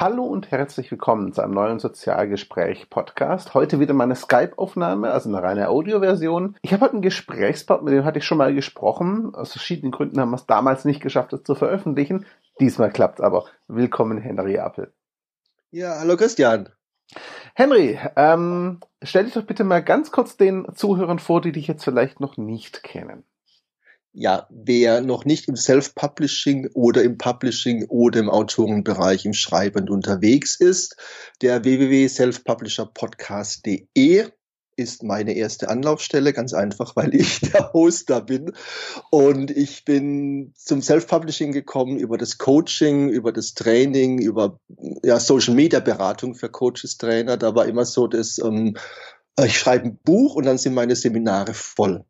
Hallo und herzlich willkommen zu einem neuen Sozialgespräch-Podcast. Heute wieder meine Skype-Aufnahme, also eine reine Audioversion. Ich habe heute einen Gesprächspart, mit dem hatte ich schon mal gesprochen. Aus verschiedenen Gründen haben wir es damals nicht geschafft, es zu veröffentlichen. Diesmal klappt es aber. Willkommen, Henry Appel. Ja, hallo Christian. Henry, ähm, stell dich doch bitte mal ganz kurz den Zuhörern vor, die dich jetzt vielleicht noch nicht kennen ja, wer noch nicht im Self-Publishing oder im Publishing oder im Autorenbereich im Schreiben unterwegs ist, der www.selfpublisherpodcast.de ist meine erste Anlaufstelle, ganz einfach, weil ich der Host da bin. Und ich bin zum Self-Publishing gekommen über das Coaching, über das Training, über ja, Social-Media-Beratung für Coaches, Trainer. Da war immer so, dass ähm, ich schreibe ein Buch und dann sind meine Seminare voll.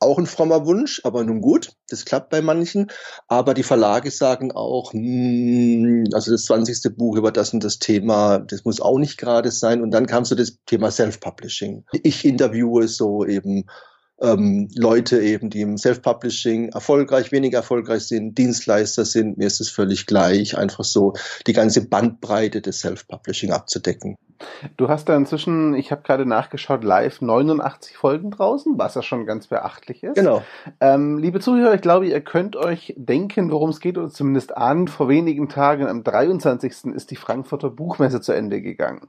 Auch ein frommer Wunsch, aber nun gut, das klappt bei manchen. Aber die Verlage sagen auch, hm, also das 20. Buch über das und das Thema, das muss auch nicht gerade sein. Und dann kam so das Thema Self-Publishing. Ich interviewe so eben ähm, Leute eben, die im Self-Publishing erfolgreich, weniger erfolgreich sind, Dienstleister sind, mir ist es völlig gleich, einfach so die ganze Bandbreite des Self-Publishing abzudecken. Du hast da inzwischen, ich habe gerade nachgeschaut, live 89 Folgen draußen, was ja schon ganz beachtlich ist. Genau. Ähm, liebe Zuhörer, ich glaube, ihr könnt euch denken, worum es geht, oder zumindest an. Vor wenigen Tagen, am 23. ist die Frankfurter Buchmesse zu Ende gegangen.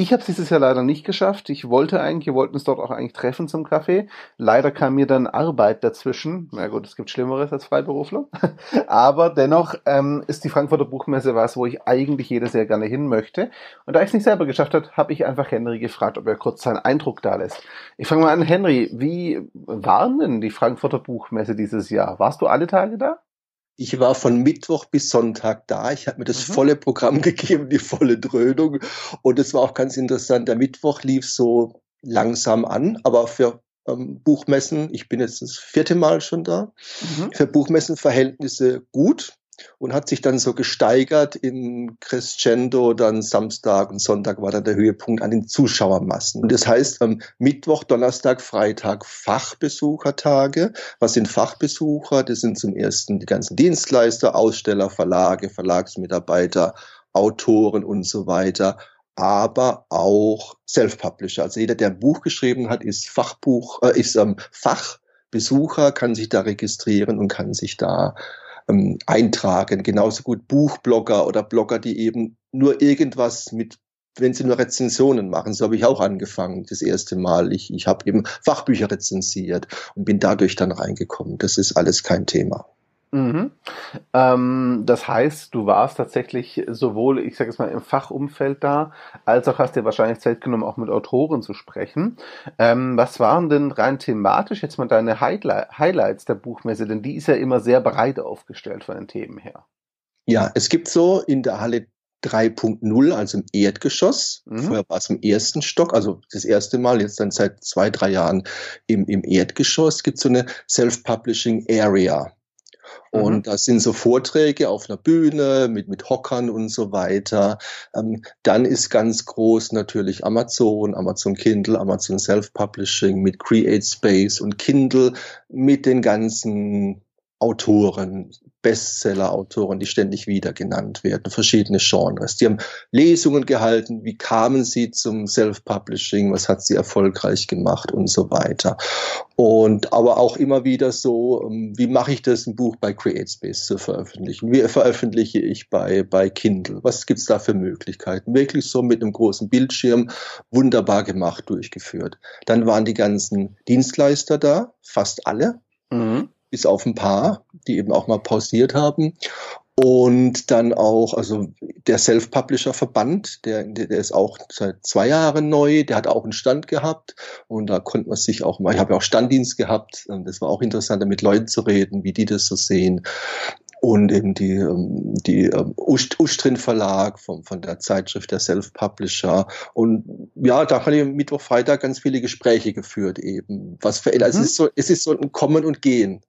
Ich habe es dieses Jahr leider nicht geschafft. Ich wollte eigentlich, wir wollten uns dort auch eigentlich treffen zum Kaffee. Leider kam mir dann Arbeit dazwischen. Na gut, es gibt Schlimmeres als Freiberufler. Aber dennoch ähm, ist die Frankfurter Buchmesse was, wo ich eigentlich jedes Jahr gerne hin möchte. Und da ich es nicht selber geschafft habe, habe ich einfach Henry gefragt, ob er kurz seinen Eindruck da lässt. Ich fange mal an, Henry, wie war denn die Frankfurter Buchmesse dieses Jahr? Warst du alle Tage da? Ich war von Mittwoch bis Sonntag da. Ich habe mir das mhm. volle Programm gegeben, die volle Dröhnung. Und es war auch ganz interessant. Der Mittwoch lief so langsam an, aber für ähm, Buchmessen, ich bin jetzt das vierte Mal schon da, mhm. für Buchmessenverhältnisse gut und hat sich dann so gesteigert in Crescendo, dann Samstag und Sonntag war dann der Höhepunkt an den Zuschauermassen. Und das heißt, am Mittwoch, Donnerstag, Freitag Fachbesuchertage. Was sind Fachbesucher? Das sind zum ersten die ganzen Dienstleister, Aussteller, Verlage, Verlagsmitarbeiter, Autoren und so weiter aber auch Self-Publisher. Also jeder, der ein Buch geschrieben hat, ist Fachbuch, äh, ist ähm, Fachbesucher, kann sich da registrieren und kann sich da ähm, eintragen. Genauso gut Buchblogger oder Blogger, die eben nur irgendwas mit wenn sie nur Rezensionen machen. So habe ich auch angefangen, das erste Mal. Ich, ich habe eben Fachbücher rezensiert und bin dadurch dann reingekommen. Das ist alles kein Thema. Mhm. Ähm, das heißt, du warst tatsächlich sowohl, ich sage es mal, im Fachumfeld da, als auch hast dir wahrscheinlich Zeit genommen, auch mit Autoren zu sprechen. Ähm, was waren denn rein thematisch jetzt mal deine Highlights der Buchmesse? Denn die ist ja immer sehr breit aufgestellt von den Themen her. Ja, es gibt so in der Halle 3.0, also im Erdgeschoss. Mhm. Vorher war es im ersten Stock, also das erste Mal, jetzt dann seit zwei, drei Jahren im, im Erdgeschoss, gibt es so eine Self-Publishing Area. Und mhm. das sind so Vorträge auf einer Bühne mit, mit Hockern und so weiter. Ähm, dann ist ganz groß natürlich Amazon, Amazon Kindle, Amazon Self-Publishing mit Create Space und Kindle mit den ganzen Autoren, Bestseller-Autoren, die ständig wieder genannt werden, verschiedene Genres. Die haben Lesungen gehalten, wie kamen sie zum Self-Publishing, was hat sie erfolgreich gemacht und so weiter. Und aber auch immer wieder so, ähm, wie mache ich das, ein Buch bei CreateSpace zu veröffentlichen? Wie veröffentliche ich bei, bei Kindle? Was gibt's da für Möglichkeiten? Wirklich so mit einem großen Bildschirm, wunderbar gemacht, durchgeführt. Dann waren die ganzen Dienstleister da, fast alle. Mhm bis auf ein paar, die eben auch mal pausiert haben. Und dann auch, also der Self-Publisher-Verband, der, der ist auch seit zwei Jahren neu, der hat auch einen Stand gehabt und da konnte man sich auch mal, ich habe ja auch Standdienst gehabt, das war auch interessant, mit Leuten zu reden, wie die das so sehen. Und eben die, ähm, die ähm, Ustrin Verlag von, von der Zeitschrift der Self-Publisher. Und ja, da haben wir Mittwoch, Freitag ganz viele Gespräche geführt eben. Was verändert. Mhm. Es ist so, es ist so ein Kommen und Gehen.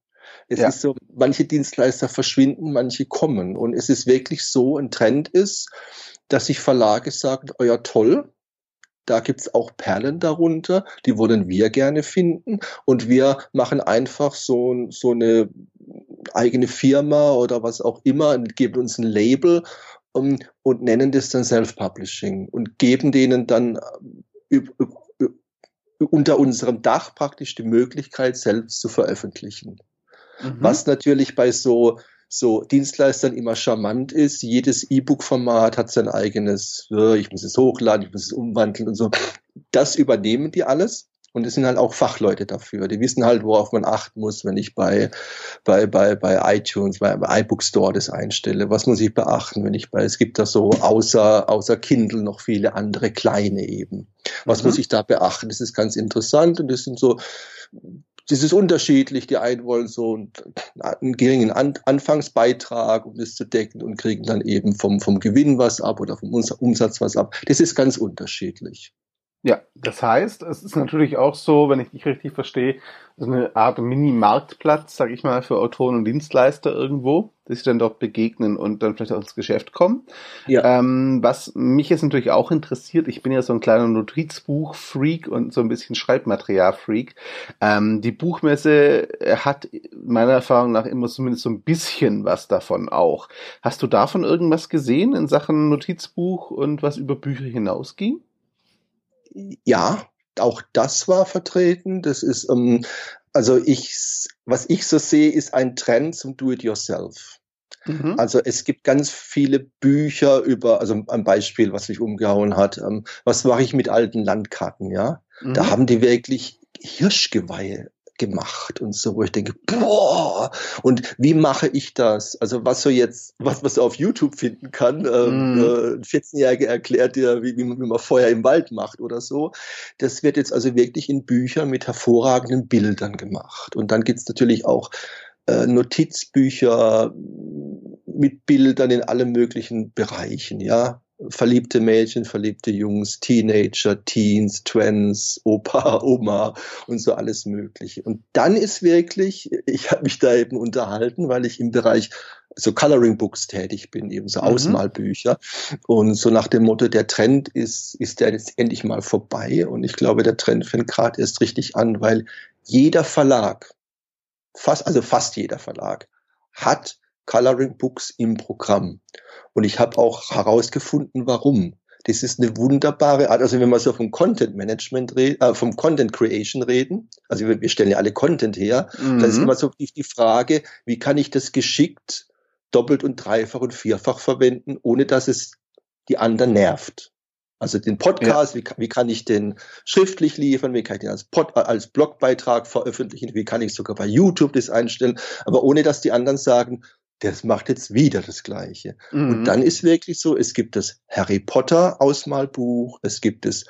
Es ja. ist so, manche Dienstleister verschwinden, manche kommen. Und es ist wirklich so, ein Trend ist, dass sich Verlage sagen, oh ja, toll, da gibt's auch Perlen darunter, die wollen wir gerne finden. Und wir machen einfach so, so eine eigene Firma oder was auch immer, geben uns ein Label um, und nennen das dann Self-Publishing und geben denen dann äh, unter unserem Dach praktisch die Möglichkeit, selbst zu veröffentlichen. Mhm. Was natürlich bei so so Dienstleistern immer charmant ist. Jedes E-Book-Format hat sein eigenes, ich muss es hochladen, ich muss es umwandeln und so. Das übernehmen die alles. Und es sind halt auch Fachleute dafür. Die wissen halt, worauf man achten muss, wenn ich bei, bei, bei, bei iTunes, bei, bei iBook Store das einstelle. Was muss ich beachten, wenn ich bei, es gibt da so außer, außer Kindle noch viele andere kleine eben. Was mhm. muss ich da beachten? Das ist ganz interessant und das sind so, das ist unterschiedlich. Die einen wollen so einen geringen An Anfangsbeitrag, um das zu decken und kriegen dann eben vom, vom Gewinn was ab oder vom Umsatz was ab. Das ist ganz unterschiedlich. Ja, das heißt, es ist natürlich auch so, wenn ich dich richtig verstehe, so eine Art Mini-Marktplatz, sag ich mal, für Autoren und Dienstleister irgendwo, die sich dann dort begegnen und dann vielleicht auch ins Geschäft kommen. Ja. Ähm, was mich jetzt natürlich auch interessiert, ich bin ja so ein kleiner Notizbuch-Freak und so ein bisschen Schreibmaterial-Freak. Ähm, die Buchmesse hat meiner Erfahrung nach immer zumindest so ein bisschen was davon auch. Hast du davon irgendwas gesehen in Sachen Notizbuch und was über Bücher hinausging? Ja, auch das war vertreten. Das ist, ähm, also ich, was ich so sehe, ist ein Trend zum Do-it-yourself. Mhm. Also es gibt ganz viele Bücher über, also ein Beispiel, was mich umgehauen hat, ähm, was mache ich mit alten Landkarten, ja? Mhm. Da haben die wirklich Hirschgeweihe gemacht und so, wo ich denke, boah, und wie mache ich das? Also was so jetzt, was man so auf YouTube finden kann, ähm, mm. äh, ein 14-Jähriger erklärt dir, wie, wie, man Feuer im Wald macht oder so. Das wird jetzt also wirklich in Büchern mit hervorragenden Bildern gemacht. Und dann gibt's natürlich auch äh, Notizbücher mit Bildern in allen möglichen Bereichen, ja verliebte Mädchen, verliebte Jungs, Teenager, Teens, Twins, Opa, Oma und so alles Mögliche. Und dann ist wirklich, ich habe mich da eben unterhalten, weil ich im Bereich so Coloring Books tätig bin, eben so mhm. Ausmalbücher. Und so nach dem Motto, der Trend ist, ist der jetzt endlich mal vorbei. Und ich glaube, der Trend fängt gerade erst richtig an, weil jeder Verlag, fast, also fast jeder Verlag, hat Coloring Books im Programm. Und ich habe auch herausgefunden, warum. Das ist eine wunderbare Art, also wenn wir so vom Content Management reden, äh, vom Content Creation reden, also wir, wir stellen ja alle Content her, mhm. dann ist immer so die, die Frage, wie kann ich das geschickt doppelt und dreifach und vierfach verwenden, ohne dass es die anderen nervt. Also den Podcast, ja. wie, wie, kann ich den schriftlich liefern, wie kann ich den als, Pod, als Blogbeitrag veröffentlichen, wie kann ich sogar bei YouTube das einstellen, aber ohne dass die anderen sagen, das macht jetzt wieder das Gleiche. Mhm. Und dann ist wirklich so, es gibt das Harry Potter Ausmalbuch, es gibt das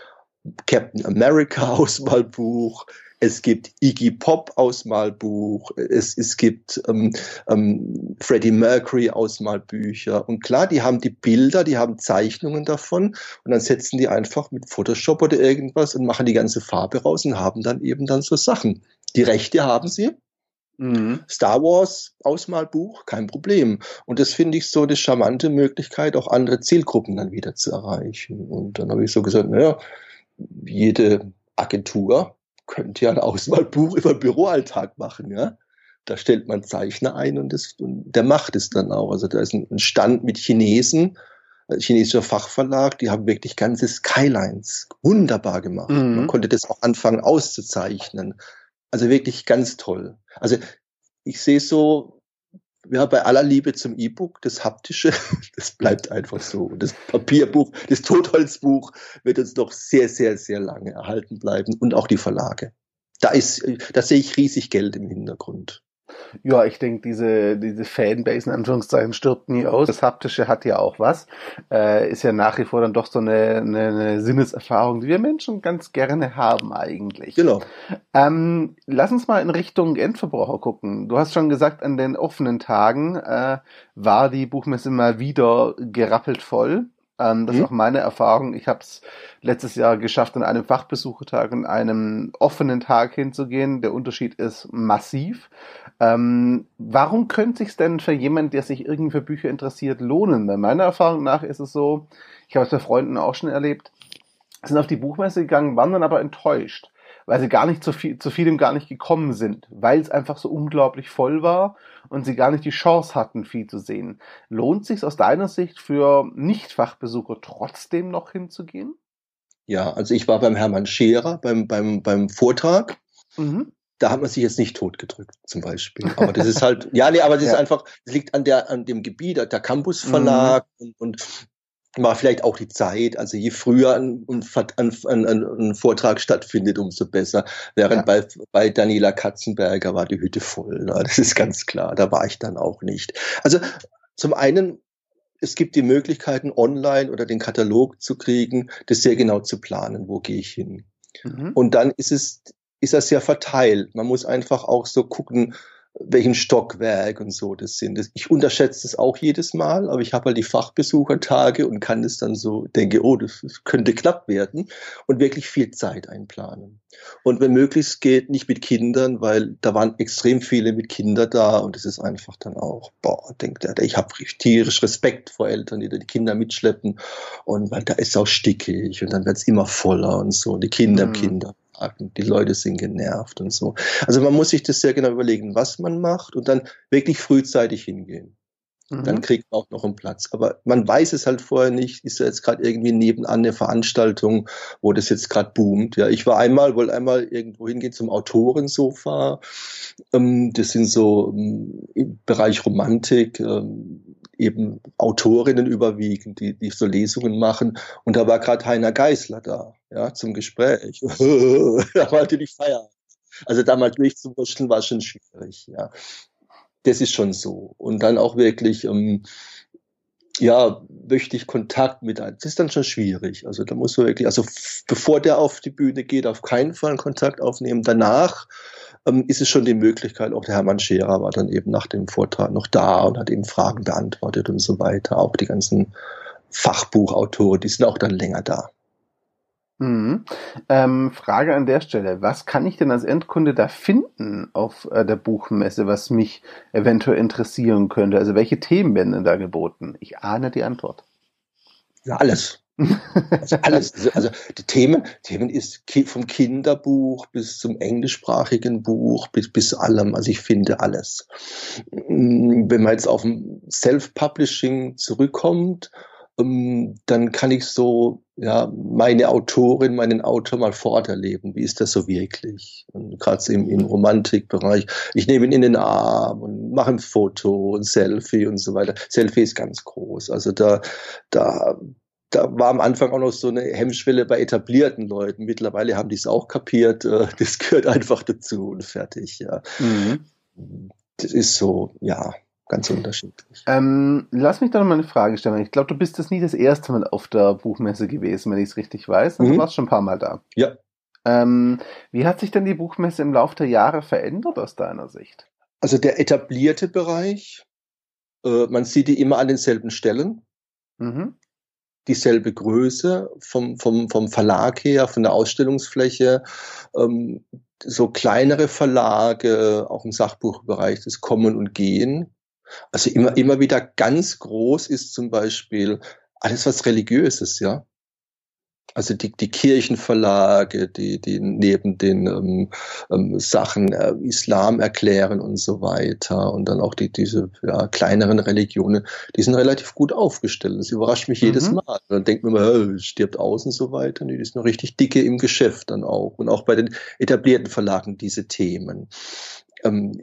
Captain America Ausmalbuch, es gibt Iggy Pop Ausmalbuch, es, es gibt ähm, ähm, Freddie Mercury Ausmalbücher. Und klar, die haben die Bilder, die haben Zeichnungen davon und dann setzen die einfach mit Photoshop oder irgendwas und machen die ganze Farbe raus und haben dann eben dann so Sachen. Die Rechte haben sie, Mhm. Star Wars Ausmalbuch, kein Problem. Und das finde ich so eine charmante Möglichkeit, auch andere Zielgruppen dann wieder zu erreichen. Und dann habe ich so gesagt, naja, jede Agentur könnte ja ein Ausmalbuch über Büroalltag machen, ja. Da stellt man Zeichner ein und, das, und der macht es dann auch. Also da ist ein Stand mit Chinesen, chinesischer Fachverlag, die haben wirklich ganze Skylines wunderbar gemacht. Mhm. Man konnte das auch anfangen auszuzeichnen. Also wirklich ganz toll. Also ich sehe so, ja, bei aller Liebe zum E-Book, das Haptische, das bleibt einfach so. Und das Papierbuch, das Totholzbuch wird uns noch sehr, sehr, sehr lange erhalten bleiben und auch die Verlage. Da ist, da sehe ich riesig Geld im Hintergrund. Ja, ich denke, diese, diese Fanbase in Anführungszeichen stirbt nie aus. Das Haptische hat ja auch was. Äh, ist ja nach wie vor dann doch so eine, eine, eine Sinneserfahrung, die wir Menschen ganz gerne haben eigentlich. Genau. Ähm, lass uns mal in Richtung Endverbraucher gucken. Du hast schon gesagt, an den offenen Tagen äh, war die Buchmesse mal wieder gerappelt voll. Ähm, das mhm. ist auch meine Erfahrung. Ich habe es letztes Jahr geschafft, an einem Fachbesuchertag und einem offenen Tag hinzugehen. Der Unterschied ist massiv. Ähm, warum könnte sich denn für jemand, der sich irgendwie für Bücher interessiert, lohnen? Weil meiner Erfahrung nach ist es so, ich habe es bei Freunden auch schon erlebt, sind auf die Buchmesse gegangen, waren dann aber enttäuscht weil sie gar nicht zu viel, zu vielem gar nicht gekommen sind, weil es einfach so unglaublich voll war und sie gar nicht die Chance hatten, viel zu sehen. Lohnt sich aus deiner Sicht für Nichtfachbesucher trotzdem noch hinzugehen? Ja, also ich war beim Hermann Scherer beim, beim, beim Vortrag. Mhm da hat man sich jetzt nicht totgedrückt, zum Beispiel. Aber das ist halt, ja, nee, aber das ja. ist einfach, das liegt an der, an dem Gebiet, der Campusverlag mhm. und, und war vielleicht auch die Zeit. Also je früher ein, ein, ein, ein Vortrag stattfindet, umso besser. Während ja. bei, bei Daniela Katzenberger war die Hütte voll. Ne? Das ist ganz klar. Da war ich dann auch nicht. Also zum einen, es gibt die Möglichkeiten, online oder den Katalog zu kriegen, das sehr genau zu planen. Wo gehe ich hin? Mhm. Und dann ist es ist das ja verteilt. Man muss einfach auch so gucken, welchen Stockwerk und so das sind. Ich unterschätze das auch jedes Mal, aber ich habe halt die Fachbesuchertage und kann das dann so, denke, oh, das könnte knapp werden und wirklich viel Zeit einplanen. Und wenn möglichst geht, nicht mit Kindern, weil da waren extrem viele mit Kindern da und es ist einfach dann auch, boah, denkt er, ich habe tierisch Respekt vor Eltern, die da die Kinder mitschleppen und weil da ist auch stickig und dann wird es immer voller und so, die Kinder, mhm. Kinder die Leute sind genervt und so. Also man muss sich das sehr genau überlegen, was man macht und dann wirklich frühzeitig hingehen. Mhm. Dann kriegt man auch noch einen Platz. Aber man weiß es halt vorher nicht. Ist ja jetzt gerade irgendwie nebenan eine Veranstaltung, wo das jetzt gerade boomt. Ja, ich war einmal, wollte einmal irgendwo hingehen zum Autorensofa. Ähm, das sind so ähm, im Bereich Romantik. Eben Autorinnen überwiegend, die, die so Lesungen machen. Und da war gerade Heiner Geißler da, ja, zum Gespräch. da wollte die feiern. Also da mal durchzuwurschteln war schon schwierig, ja. Das ist schon so. Und dann auch wirklich, ähm, ja, möchte ich Kontakt mit einem. Das ist dann schon schwierig. Also da muss man wirklich, also bevor der auf die Bühne geht, auf keinen Fall Kontakt aufnehmen. Danach ähm, ist es schon die Möglichkeit, auch der Hermann Scherer war dann eben nach dem Vortrag noch da und hat eben Fragen beantwortet und so weiter. Auch die ganzen Fachbuchautoren, die sind auch dann länger da. Mhm. Ähm, Frage an der Stelle. Was kann ich denn als Endkunde da finden auf äh, der Buchmesse, was mich eventuell interessieren könnte? Also welche Themen werden denn da geboten? Ich ahne die Antwort. Ja, alles. Also alles. Also, also die Themen, Themen ist vom Kinderbuch bis zum englischsprachigen Buch bis, bis allem. Also ich finde alles. Mm, wenn man jetzt auf Self-Publishing zurückkommt, ähm, dann kann ich so ja meine Autorin, meinen Autor mal forterleben. Wie ist das so wirklich? Gerade im, im Romantikbereich. Ich nehme ihn in den Arm und mache ein Foto, ein Selfie und so weiter. Selfie ist ganz groß. Also da, da da war am Anfang auch noch so eine Hemmschwelle bei etablierten Leuten. Mittlerweile haben die es auch kapiert. Äh, das gehört einfach dazu und fertig, ja. Mhm. Das ist so, ja, ganz unterschiedlich. Ähm, lass mich da noch mal eine Frage stellen. Ich glaube, du bist das nie das erste Mal auf der Buchmesse gewesen, wenn ich es richtig weiß. Mhm. Du warst schon ein paar Mal da. Ja. Ähm, wie hat sich denn die Buchmesse im Laufe der Jahre verändert aus deiner Sicht? Also der etablierte Bereich, äh, man sieht die immer an denselben Stellen. Mhm dieselbe Größe vom, vom, vom Verlag her, von der Ausstellungsfläche. Ähm, so kleinere Verlage, auch im Sachbuchbereich, das Kommen und Gehen. Also immer, immer wieder ganz groß ist zum Beispiel alles, was religiös ist, ja also die, die Kirchenverlage, die, die neben den ähm, ähm, Sachen äh, Islam erklären und so weiter und dann auch die, diese ja, kleineren Religionen, die sind relativ gut aufgestellt. Das überrascht mich mhm. jedes Mal. Dann denkt man immer, stirbt aus und so weiter. Nee, die sind noch richtig dicke im Geschäft dann auch. Und auch bei den etablierten Verlagen diese Themen. Ähm,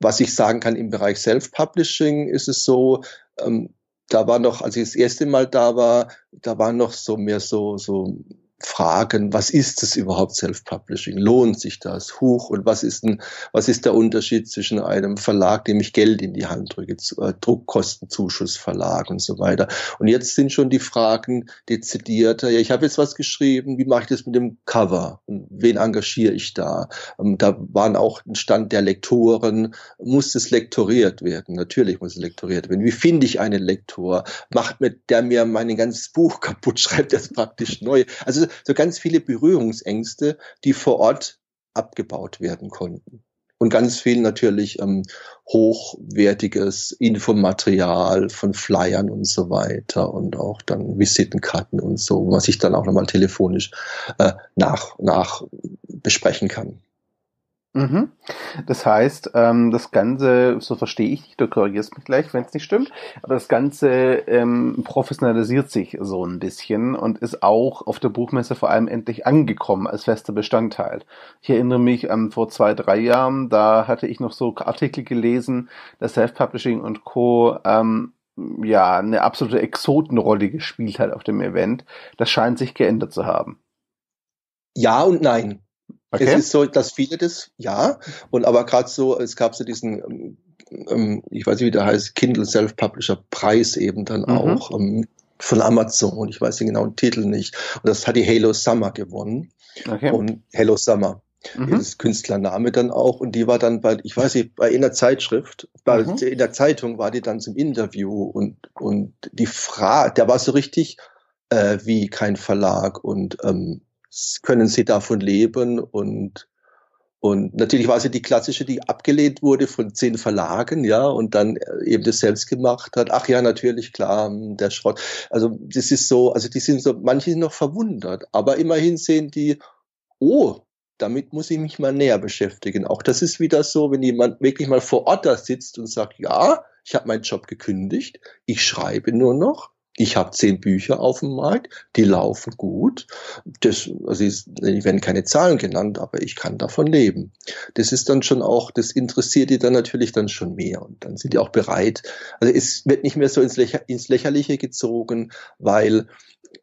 was ich sagen kann im Bereich Self-Publishing ist es so, ähm, da war noch, als ich das erste Mal da war, da waren noch so mehr so, so Fragen, was ist das überhaupt Self-Publishing? Lohnt sich das? Huch, und was ist denn, was ist der Unterschied zwischen einem Verlag, dem ich Geld in die Hand drücke, äh, Druckkostenzuschussverlag und so weiter? Und jetzt sind schon die Fragen dezidierter. Ja, ich habe jetzt was geschrieben, wie mache ich das mit dem Cover? Und wen engagiere ich da? Ähm, da waren auch ein Stand der Lektoren. Muss es lektoriert werden? Natürlich muss es lektoriert werden. Wie finde ich einen Lektor? Macht mir der mir mein ganzes Buch kaputt, schreibt das praktisch neu. Also so ganz viele Berührungsängste, die vor Ort abgebaut werden konnten. Und ganz viel natürlich ähm, hochwertiges Infomaterial von Flyern und so weiter und auch dann Visitenkarten und so, was ich dann auch nochmal telefonisch äh, nach, nach besprechen kann. Mhm. Das heißt, ähm, das Ganze, so verstehe ich dich, du korrigierst mich gleich, wenn es nicht stimmt, aber das Ganze ähm, professionalisiert sich so ein bisschen und ist auch auf der Buchmesse vor allem endlich angekommen als fester Bestandteil. Ich erinnere mich an vor zwei, drei Jahren, da hatte ich noch so Artikel gelesen, dass Self-Publishing und Co. Ähm, ja, eine absolute Exotenrolle gespielt hat auf dem Event. Das scheint sich geändert zu haben. Ja und nein. Okay. Es ist so, dass viele das, ja, und aber gerade so, es gab so diesen, ähm, ähm, ich weiß nicht, wie der heißt, Kindle Self-Publisher Preis eben dann mhm. auch ähm, von Amazon. Ich weiß den genauen Titel nicht. Und das hat die Halo Summer gewonnen. Okay. Und Hello Summer. Mhm. Das Künstlername dann auch. Und die war dann bei, ich weiß nicht, bei in der Zeitschrift, bei, mhm. in der Zeitung war die dann zum Interview und, und die Frage, der war so richtig äh, wie kein Verlag und ähm, können sie davon leben und und natürlich war sie die klassische, die abgelehnt wurde von zehn Verlagen, ja, und dann eben das selbst gemacht hat. Ach ja, natürlich, klar, hm, der Schrott. Also das ist so, also die sind so, manche sind noch verwundert, aber immerhin sehen die, oh, damit muss ich mich mal näher beschäftigen. Auch das ist wieder so, wenn jemand wirklich mal vor Ort da sitzt und sagt, ja, ich habe meinen Job gekündigt, ich schreibe nur noch, ich habe zehn Bücher auf dem Markt, die laufen gut. Das, also es werden keine Zahlen genannt, aber ich kann davon leben. Das ist dann schon auch, das interessiert die dann natürlich dann schon mehr und dann sind die auch bereit. Also es wird nicht mehr so ins, Lächer, ins Lächerliche gezogen, weil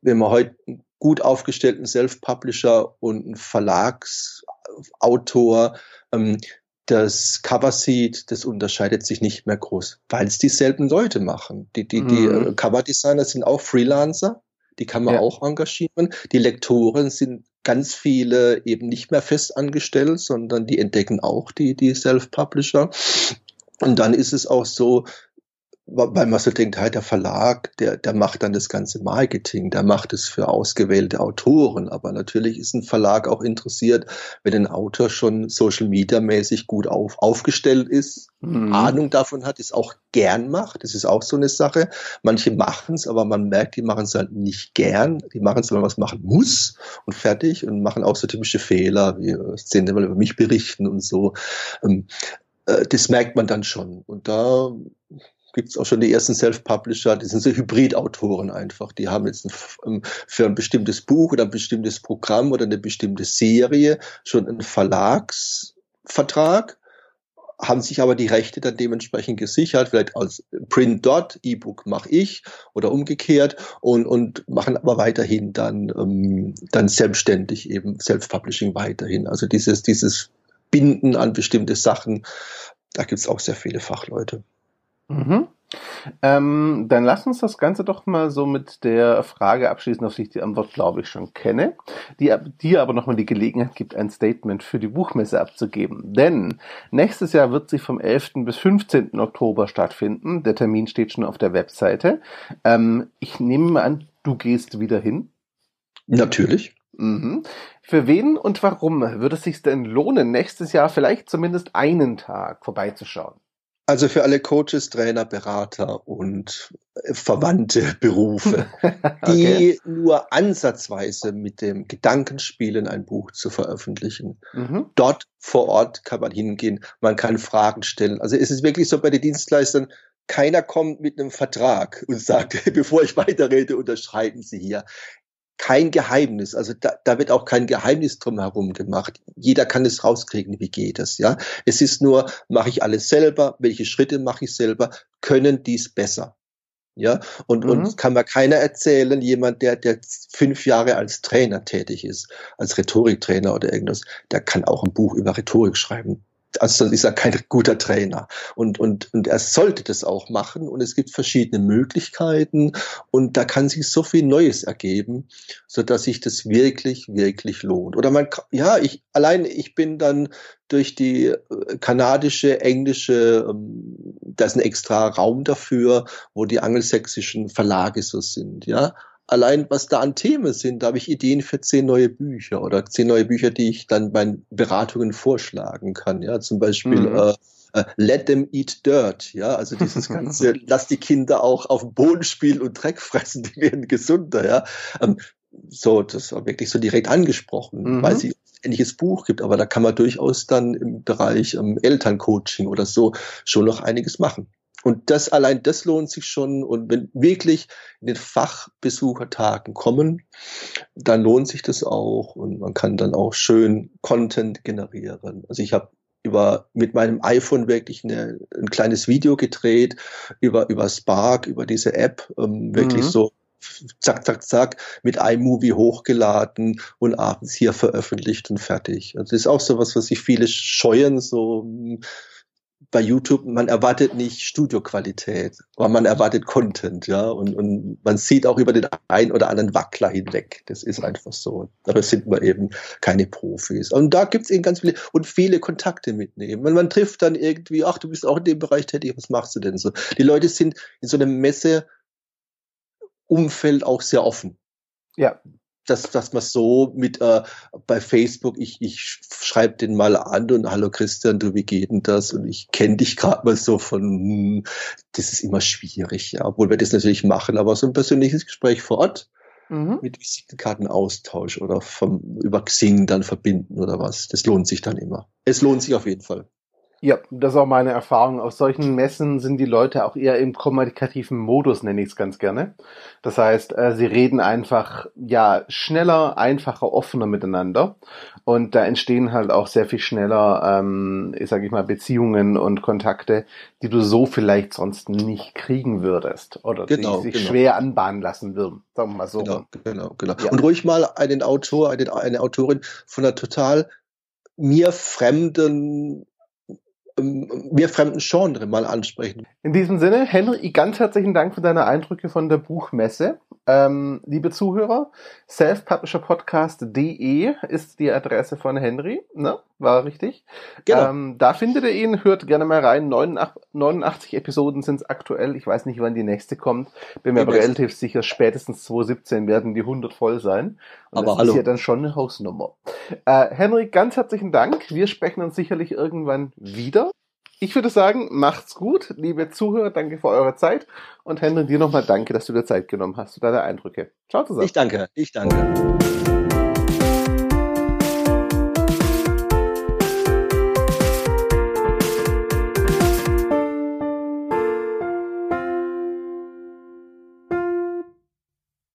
wenn man heute einen gut aufgestellten Self-Publisher und einen Verlagsautor ähm, das Cover sieht, das unterscheidet sich nicht mehr groß, weil es dieselben Leute machen. Die, die, die mhm. Coverdesigner sind auch Freelancer, die kann man ja. auch engagieren. Die Lektoren sind ganz viele eben nicht mehr fest angestellt, sondern die entdecken auch die, die Self-Publisher. Und dann ist es auch so, weil man so denkt, halt der Verlag, der, der macht dann das ganze Marketing, der macht es für ausgewählte Autoren. Aber natürlich ist ein Verlag auch interessiert, wenn ein Autor schon Social Media mäßig gut auf, aufgestellt ist, mhm. Ahnung davon hat, es auch gern macht. Das ist auch so eine Sache. Manche machen es, aber man merkt, die machen es halt nicht gern. Die machen es, weil man was machen muss und fertig und machen auch so typische Fehler, wie Szene mal über mich berichten und so. Ähm, äh, das merkt man dann schon. Und da gibt es auch schon die ersten Self-Publisher, die sind so Hybrid-Autoren einfach. Die haben jetzt ähm, für ein bestimmtes Buch oder ein bestimmtes Programm oder eine bestimmte Serie schon einen Verlagsvertrag, haben sich aber die Rechte dann dementsprechend gesichert, vielleicht als Print Dot, E-Book mache ich oder umgekehrt und, und machen aber weiterhin dann, ähm, dann selbstständig eben Self-Publishing weiterhin. Also dieses, dieses Binden an bestimmte Sachen, da gibt es auch sehr viele Fachleute. Mhm. Ähm, dann lass uns das Ganze doch mal so mit der Frage abschließen, auf die ich die Antwort, glaube ich, schon kenne, die dir aber nochmal die Gelegenheit gibt, ein Statement für die Buchmesse abzugeben. Denn nächstes Jahr wird sie vom 11. bis 15. Oktober stattfinden. Der Termin steht schon auf der Webseite. Ähm, ich nehme mal an, du gehst wieder hin. Natürlich. Mhm. Für wen und warum würde es sich denn lohnen, nächstes Jahr vielleicht zumindest einen Tag vorbeizuschauen? Also für alle Coaches, Trainer, Berater und äh, verwandte Berufe, die okay. nur ansatzweise mit dem Gedanken spielen, ein Buch zu veröffentlichen. Mhm. Dort vor Ort kann man hingehen, man kann Fragen stellen. Also es ist wirklich so bei den Dienstleistern, keiner kommt mit einem Vertrag und sagt, bevor ich weiterrede, unterschreiben Sie hier kein Geheimnis. Also da, da wird auch kein Geheimnis drum herum gemacht. Jeder kann es rauskriegen, wie geht es, ja. Es ist nur, mache ich alles selber? Welche Schritte mache ich selber? Können dies besser? Ja, und, mhm. und kann mir keiner erzählen, jemand, der, der fünf Jahre als Trainer tätig ist, als Rhetoriktrainer oder irgendwas, der kann auch ein Buch über Rhetorik schreiben also ist er kein guter Trainer. Und, und, und er sollte das auch machen. Und es gibt verschiedene Möglichkeiten. Und da kann sich so viel Neues ergeben, so dass sich das wirklich, wirklich lohnt. Oder man, ja, ich, allein, ich bin dann durch die äh, kanadische, englische, ähm, da ist ein extra Raum dafür, wo die angelsächsischen Verlage so sind, ja allein was da an Themen sind, da habe ich Ideen für zehn neue Bücher oder zehn neue Bücher, die ich dann bei Beratungen vorschlagen kann. Ja, zum Beispiel mhm. äh, äh Let them eat dirt, ja, also dieses ganze, lass die Kinder auch auf dem Boden spielen und Dreck fressen, die werden gesunder, ja. Ähm, so, das war wirklich so direkt angesprochen, mhm. weil sie ähnliches Buch gibt, aber da kann man durchaus dann im Bereich ähm, Elterncoaching oder so schon noch einiges machen. Und das allein, das lohnt sich schon. Und wenn wirklich in den Fachbesuchertagen kommen, dann lohnt sich das auch und man kann dann auch schön Content generieren. Also ich habe über mit meinem iPhone wirklich eine, ein kleines Video gedreht über über Spark, über diese App, ähm, wirklich mhm. so zack, zack, zack, mit iMovie hochgeladen und abends hier veröffentlicht und fertig. Also das ist auch so was, was sich viele scheuen, so bei YouTube, man erwartet nicht Studioqualität, aber man erwartet Content, ja, und, und man sieht auch über den einen oder anderen Wackler hinweg. Das ist einfach so. Dabei sind wir eben keine Profis. Und da gibt es eben ganz viele und viele Kontakte mitnehmen. Und man trifft dann irgendwie, ach, du bist auch in dem Bereich tätig, was machst du denn so? Die Leute sind in so einem Messeumfeld auch sehr offen. Ja dass, dass man so mit äh, bei Facebook, ich, ich schreibe den mal an und hallo Christian, du, wie geht denn das? Und ich kenne dich gerade mal so von, hm, das ist immer schwierig, ja, obwohl wir das natürlich machen, aber so ein persönliches Gespräch vor Ort mhm. mit Visitenkartenaustausch oder vom, über Xing dann verbinden oder was, das lohnt sich dann immer. Es lohnt sich auf jeden Fall. Ja, das ist auch meine Erfahrung. Auf solchen Messen sind die Leute auch eher im kommunikativen Modus, nenne ich es ganz gerne. Das heißt, äh, sie reden einfach ja schneller, einfacher, offener miteinander. Und da entstehen halt auch sehr viel schneller, ähm, ich sage ich mal, Beziehungen und Kontakte, die du so vielleicht sonst nicht kriegen würdest oder genau, die sich genau. schwer anbahnen lassen würden. Sagen wir mal so. Genau, genau, genau. Ja. Und ruhig mal einen Autor, eine, eine Autorin von einer total mir fremden mir fremden Genre mal ansprechen. In diesem Sinne, Henry, ganz herzlichen Dank für deine Eindrücke von der Buchmesse. Ähm, liebe Zuhörer, selfpublisherpodcast.de ist die Adresse von Henry, ne? War richtig. Genau. Ähm, da findet ihr ihn, hört gerne mal rein. 89, 89 Episoden sind es aktuell. Ich weiß nicht, wann die nächste kommt. Bin mir aber relativ sicher, spätestens 2017 werden die 100 voll sein. Und aber das hallo. ist ja dann schon eine Hausnummer. Äh, Henry, ganz herzlichen Dank. Wir sprechen uns sicherlich irgendwann wieder. Ich würde sagen, macht's gut, liebe Zuhörer, danke für eure Zeit und Henry, dir nochmal danke, dass du dir Zeit genommen hast für deine Eindrücke. Ciao zusammen. Ich danke, ich danke.